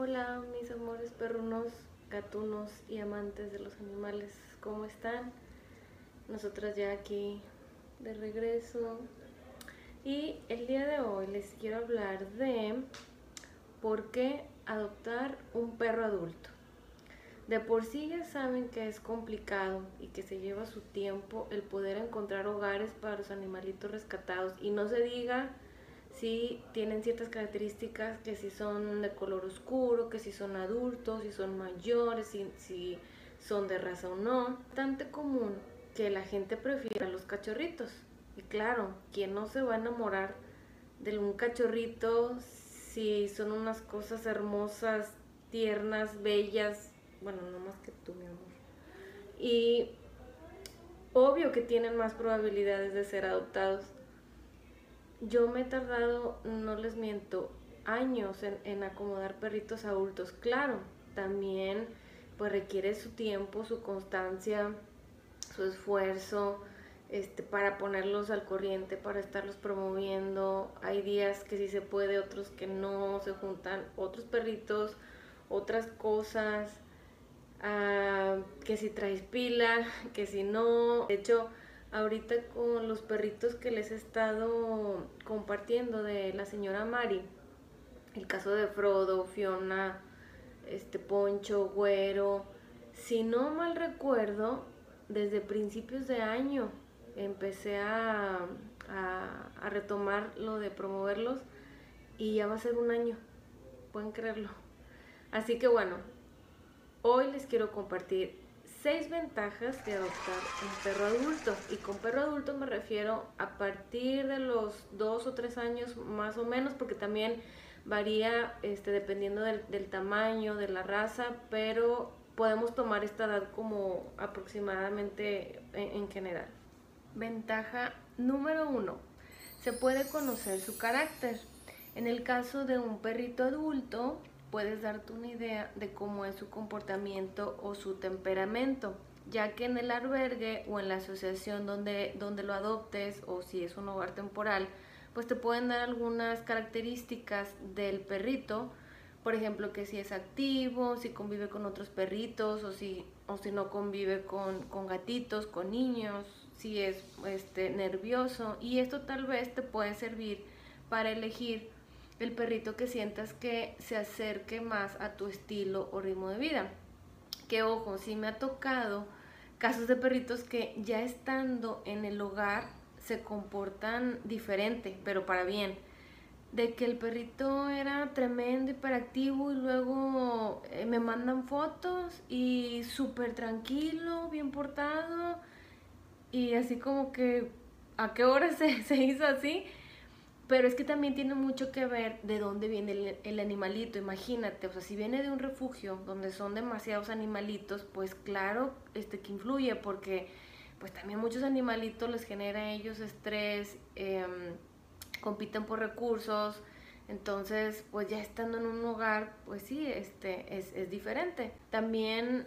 Hola mis amores perrunos, gatunos y amantes de los animales, ¿cómo están? Nosotras ya aquí de regreso y el día de hoy les quiero hablar de por qué adoptar un perro adulto. De por sí ya saben que es complicado y que se lleva su tiempo el poder encontrar hogares para los animalitos rescatados y no se diga si tienen ciertas características, que si son de color oscuro, que si son adultos, si son mayores, si, si son de raza o no. Bastante común que la gente prefiera los cachorritos. Y claro, ¿quién no se va a enamorar de un cachorrito si son unas cosas hermosas, tiernas, bellas? Bueno, no más que tú, mi amor. Y obvio que tienen más probabilidades de ser adoptados yo me he tardado, no les miento, años en, acomodar perritos adultos. Claro, también pues requiere su tiempo, su constancia, su esfuerzo, este, para ponerlos al corriente, para estarlos promoviendo. Hay días que sí se puede, otros que no, se juntan otros perritos, otras cosas, ah, que si traes pila, que si no. De hecho, ahorita con los perritos que les he estado compartiendo de la señora Mari, el caso de Frodo, Fiona, este Poncho, Güero, si no mal recuerdo, desde principios de año empecé a, a retomar lo de promoverlos y ya va a ser un año, pueden creerlo. Así que bueno, hoy les quiero compartir seis ventajas de adoptar un perro adulto. Y con perro adulto me refiero a partir de los dos o tres años más o menos, porque también varía este, dependiendo del, tamaño, de la raza, pero podemos tomar esta edad como aproximadamente en, en general. Ventaja número uno, se puede conocer su carácter. En el caso de un perrito adulto, puedes darte una idea de cómo es su comportamiento o su temperamento, ya que en el albergue o en la asociación donde, donde lo adoptes o si es un hogar temporal, pues te pueden dar algunas características del perrito, por ejemplo, que si es activo, si convive con otros perritos o si, o si no convive con, con gatitos, con niños, si es este, nervioso. Y esto tal vez te puede servir para elegir el perrito que sientas que se acerque más a tu estilo o ritmo de vida. Que ojo, sí me ha tocado casos de perritos que ya estando en el hogar se comportan diferente, pero para bien. De que el perrito era tremendo, hiperactivo y luego eh, me mandan fotos y súper tranquilo, bien portado y así como que a qué hora se, se hizo así pero es que también tiene mucho que ver de dónde viene el, animalito, imagínate, o sea, si viene de un refugio donde son demasiados animalitos, pues claro, este que influye, porque pues también muchos animalitos les genera a ellos estrés, em, compiten por recursos, entonces pues ya estando en un hogar, pues sí, este, es, es diferente. También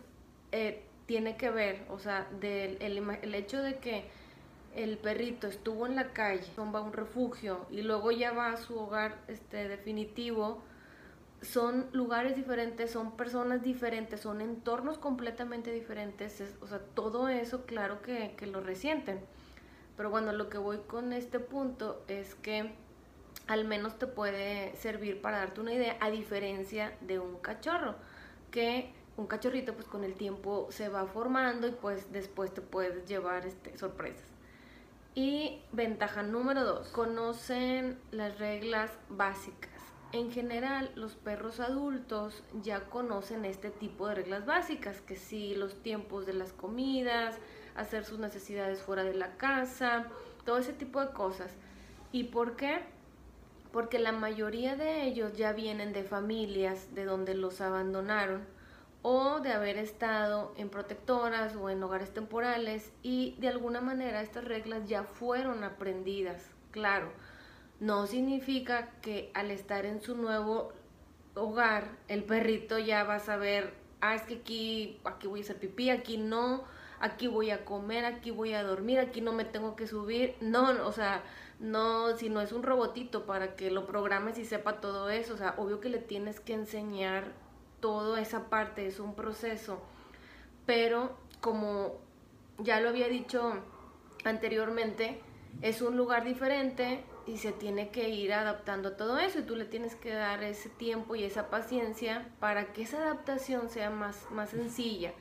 eh, tiene que ver, o sea, del el, el hecho de que el perrito estuvo en la calle, va a un refugio y luego ya va a su hogar este, definitivo, son lugares diferentes, son personas diferentes, son entornos completamente diferentes, o sea, todo eso claro que, que, lo resienten. Pero bueno, lo que voy con este punto es que al menos te puede servir para darte una idea, a diferencia de un cachorro, que un cachorrito pues con el tiempo se va formando y pues después te puedes llevar este, sorpresas. Y ventaja número dos, conocen las reglas básicas. En general, los perros adultos ya conocen este tipo de reglas básicas, que si los tiempos de las comidas, hacer sus necesidades fuera de la casa, todo ese tipo de cosas. ¿Y por qué? Porque la mayoría de ellos ya vienen de familias de donde los abandonaron o de haber estado en protectoras o en hogares temporales y de alguna manera estas reglas ya fueron aprendidas. Claro, no significa que al estar en su nuevo hogar el perrito ya va a saber, ah, es que aquí, aquí voy a hacer pipí, aquí no, aquí voy a comer, aquí voy a dormir, aquí no me tengo que subir. No, o sea, no, si no es un robotito para que lo programes y sepa todo eso. O sea, obvio que le tienes que enseñar toda esa parte, es un proceso. Pero como ya lo había dicho anteriormente, es un lugar diferente y se tiene que ir adaptando a todo eso y tú le tienes que dar ese tiempo y esa paciencia para que esa adaptación sea más, más sencilla,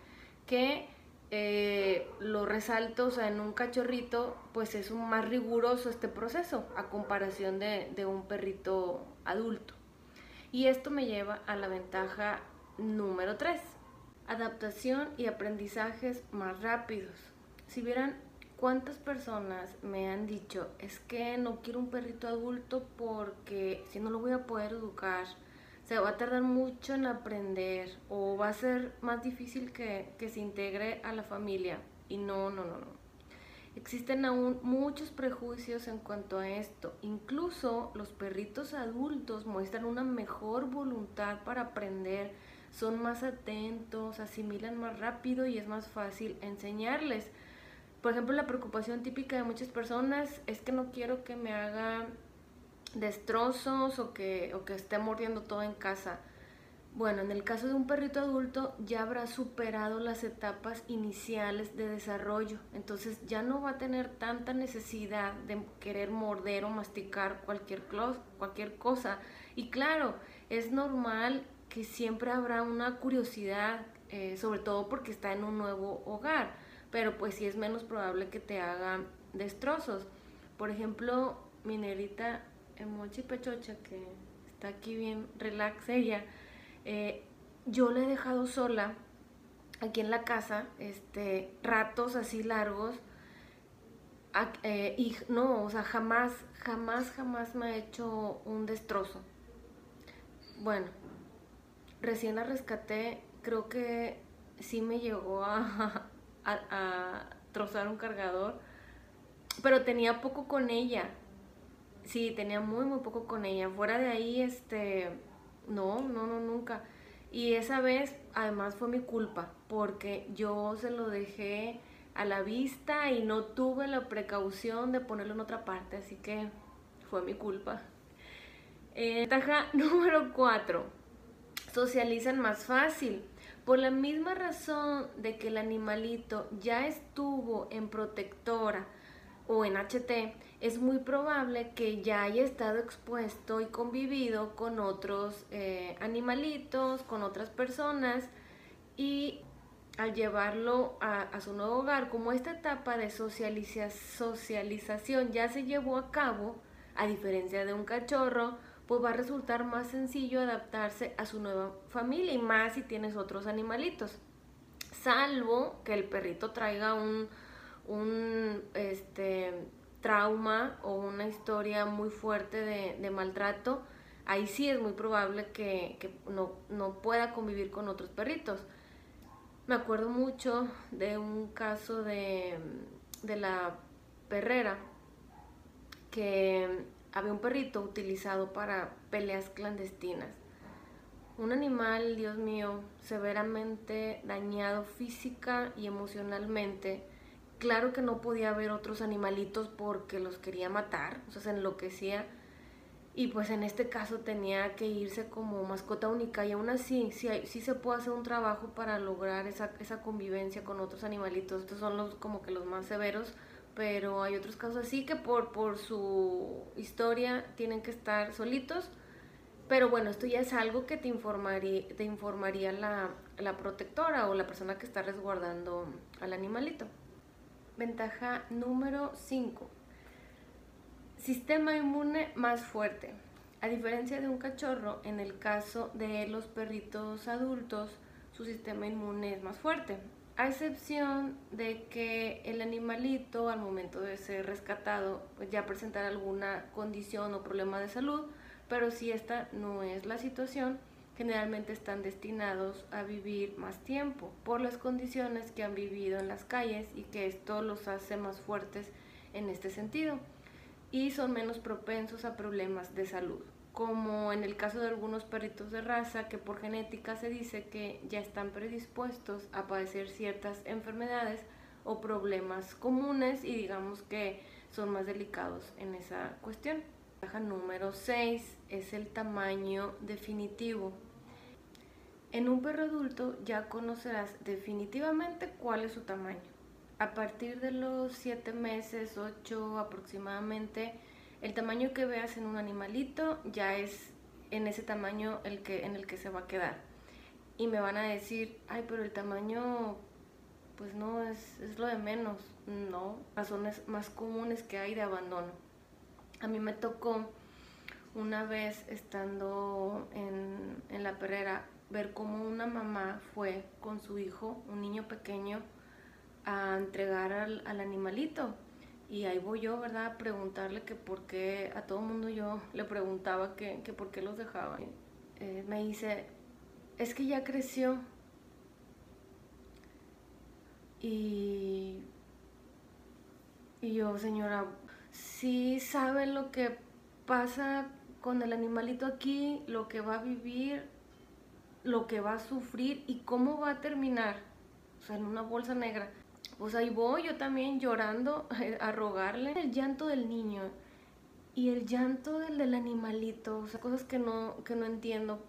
que eh, lo resalto, o sea, en un cachorrito, pues es más riguroso este proceso a comparación de, de un perrito adulto. Y esto me lleva a la ventaja número 3, adaptación y aprendizajes más rápidos. Si vieran ¿Cuántas personas me han dicho, es que no quiero un perrito adulto porque si no lo voy a poder educar, se va a tardar mucho en aprender o va a ser más difícil que, que se integre a la familia? Y no, no, no, no. Existen aún muchos prejuicios en cuanto a esto. Incluso los perritos adultos muestran una mejor voluntad para aprender, son más atentos, asimilan más rápido y es más fácil enseñarles. Por ejemplo, la preocupación típica de muchas personas es que no quiero que me haga destrozos o que, o que esté mordiendo todo en casa. Bueno, en el caso de un perrito adulto ya habrá superado las etapas iniciales de desarrollo, entonces ya no va a tener tanta necesidad de querer morder o masticar cualquier, cualquier cosa. Y claro, es normal que siempre habrá una curiosidad, eh, sobre todo porque está en un nuevo hogar pero pues sí es menos probable que te haga destrozos. Por ejemplo, mi negrita Mochi Pechocha, que está aquí bien relax ella, eh, yo la he dejado sola aquí en la casa, este, ratos así largos, eh, y no, o sea, jamás, jamás, jamás me ha hecho un destrozo. Bueno, recién la rescaté, creo que sí me llegó a, trozar un cargador, pero tenía poco con ella. Sí, tenía muy, muy poco con ella. Fuera de ahí, este, no, no, no, nunca. Y esa vez, además, fue mi culpa, porque yo se lo dejé a la vista y no tuve la precaución de ponerlo en otra parte, así que fue mi culpa. Eh, número 4. Socializan más fácil. Por la misma razón de que el animalito ya estuvo en protectora o en HT, es muy probable que ya haya estado expuesto y convivido con otros eh, animalitos, con otras personas y al llevarlo a, a, su nuevo hogar, como esta etapa de socialización ya se llevó a cabo, a diferencia de un cachorro, pues va a resultar más sencillo adaptarse a su nueva familia y más si tienes otros animalitos. Salvo que el perrito traiga un, un este, trauma o una historia muy fuerte de, maltrato, ahí sí es muy probable que, no, no, pueda convivir con otros perritos. Me acuerdo mucho de un caso de, de la perrera que había un perrito utilizado para peleas clandestinas. Un animal, Dios mío, severamente dañado física y emocionalmente. Claro que no podía haber otros animalitos porque los quería matar, o sea, se enloquecía. Y pues en este caso tenía que irse como mascota única y aún así sí, sí se puede hacer un trabajo para lograr esa, esa convivencia con otros animalitos. Estos son los como que los más severos pero hay otros casos así que por, por su historia tienen que estar solitos. Pero bueno, esto ya es algo que te informaría, te informaría la, la protectora o la persona que está resguardando al animalito. Ventaja número 5. Sistema inmune más fuerte. A diferencia de un cachorro, en el caso de los perritos adultos, su sistema inmune es más fuerte a excepción de que el animalito al momento de ser rescatado pues ya presentara alguna condición o problema de salud, pero si esta no es la situación, generalmente están destinados a vivir más tiempo por las condiciones que han vivido en las calles y que esto los hace más fuertes en este sentido y son menos propensos a problemas de salud como en el caso de algunos perritos de raza que por genética se dice que ya están predispuestos a padecer ciertas enfermedades o problemas comunes y digamos que son más delicados en esa cuestión. Caja número 6 es el tamaño definitivo. En un perro adulto ya conocerás definitivamente cuál es su tamaño. A partir de los 7 meses, 8 aproximadamente, el tamaño que veas en un animalito ya es en ese tamaño el que, en el que se va a quedar. Y me van a decir, ay, pero el tamaño, pues no, es, es lo de menos. No, razones más comunes que hay de abandono. A mí me tocó una vez estando en, en la perrera ver cómo una mamá fue con su hijo, un niño pequeño, a entregar al, al animalito y ahí voy yo, ¿verdad? A preguntarle que por qué, a todo mundo yo le preguntaba que, que por qué los dejaba. Eh, me dice, es que ya creció. Y, y yo, señora, sí sabe lo que pasa con el animalito aquí, lo que va a vivir, lo que va a sufrir y cómo va a terminar. O sea, en una bolsa negra pues ahí voy yo también llorando a rogarle el llanto del niño y el llanto del, del animalito, o sea, cosas que no, que no entiendo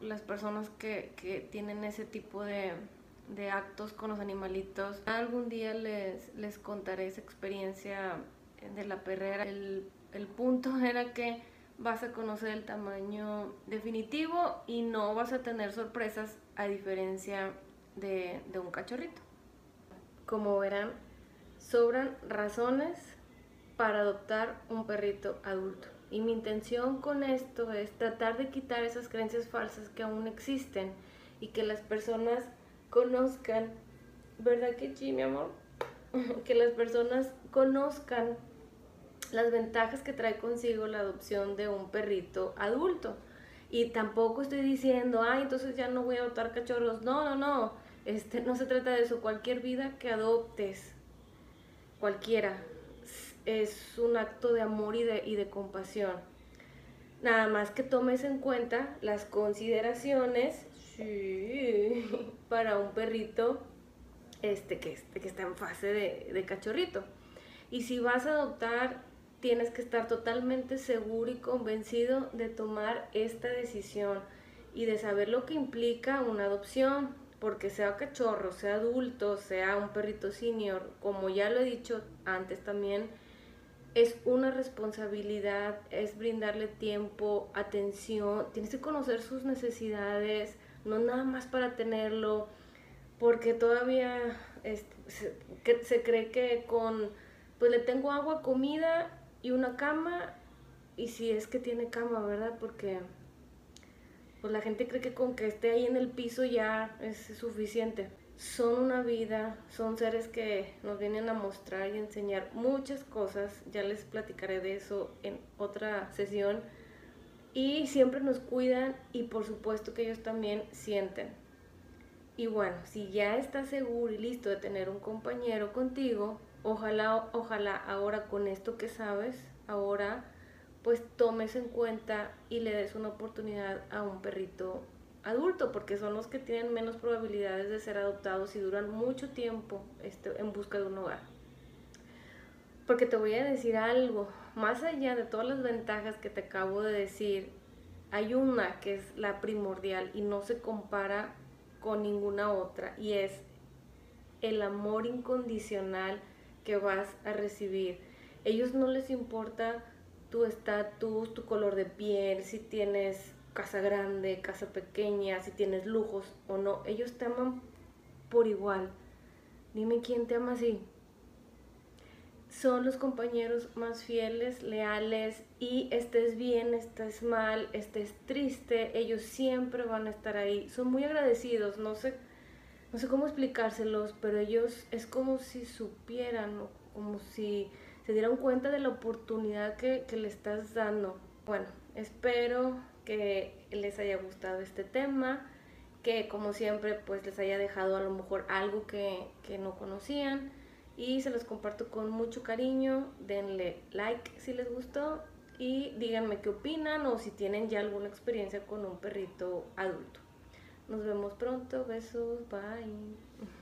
las personas que, que tienen ese tipo de, de, actos con los animalitos. Algún día les, les contaré esa experiencia de la perrera. El, el punto era que vas a conocer el tamaño definitivo y no vas a tener sorpresas a diferencia de, de un cachorrito como verán, sobran razones para adoptar un perrito adulto. Y mi intención con esto es tratar de quitar esas creencias falsas que aún existen y que las personas conozcan, ¿verdad que sí, mi amor? que las personas conozcan las ventajas que trae consigo la adopción de un perrito adulto. Y tampoco estoy diciendo, ay, entonces ya no voy a adoptar cachorros. No, no, no. Este, no se trata de eso, cualquier vida que adoptes, cualquiera, es un acto de amor y de, y de compasión. Nada más que tomes en cuenta las consideraciones para un perrito este, que, que está en fase de, de cachorrito. Y si vas a adoptar, tienes que estar totalmente seguro y convencido de tomar esta decisión y de saber lo que implica una adopción porque sea cachorro, sea adulto, sea un perrito senior, como ya lo he dicho antes también, es una responsabilidad, es brindarle tiempo, atención, tienes que conocer sus necesidades, no nada más para tenerlo, porque todavía se, se cree que con, pues le tengo agua, comida y una cama, y si es que tiene cama, ¿verdad? Porque pues la gente cree que con que esté ahí en el piso ya es suficiente. Son una vida, son seres que nos vienen a mostrar y enseñar muchas cosas, ya les platicaré de eso en otra sesión. Y siempre nos cuidan y por supuesto que ellos también sienten. Y bueno, si ya estás seguro y listo de tener un compañero contigo, ojalá, ojalá ahora con esto que sabes, ahora pues tomes en cuenta y le des una oportunidad a un perrito adulto, porque son los que tienen menos probabilidades de ser adoptados y duran mucho tiempo este, en busca de un hogar. Porque te voy a decir algo, más allá de todas las ventajas que te acabo de decir, hay una que es la primordial y no se compara con ninguna otra, y es el amor incondicional que vas a recibir. Ellos no les importa tu estatus, tu color de piel, si tienes casa grande, casa pequeña, si tienes lujos o no. Ellos te aman por igual. Dime quién te ama así. Son los compañeros más fieles, leales y estés bien, estés mal, estés triste, ellos siempre van a estar ahí. Son muy agradecidos, no sé, no sé cómo explicárselos, pero ellos es como si supieran, como si se dieron cuenta de la oportunidad que, le estás dando. Bueno, espero que les haya gustado este tema, que como siempre pues les haya dejado a lo mejor algo que, que no conocían y se los comparto con mucho cariño. Denle like si les gustó y díganme qué opinan o si tienen ya alguna experiencia con un perrito adulto. Nos vemos pronto, besos, bye.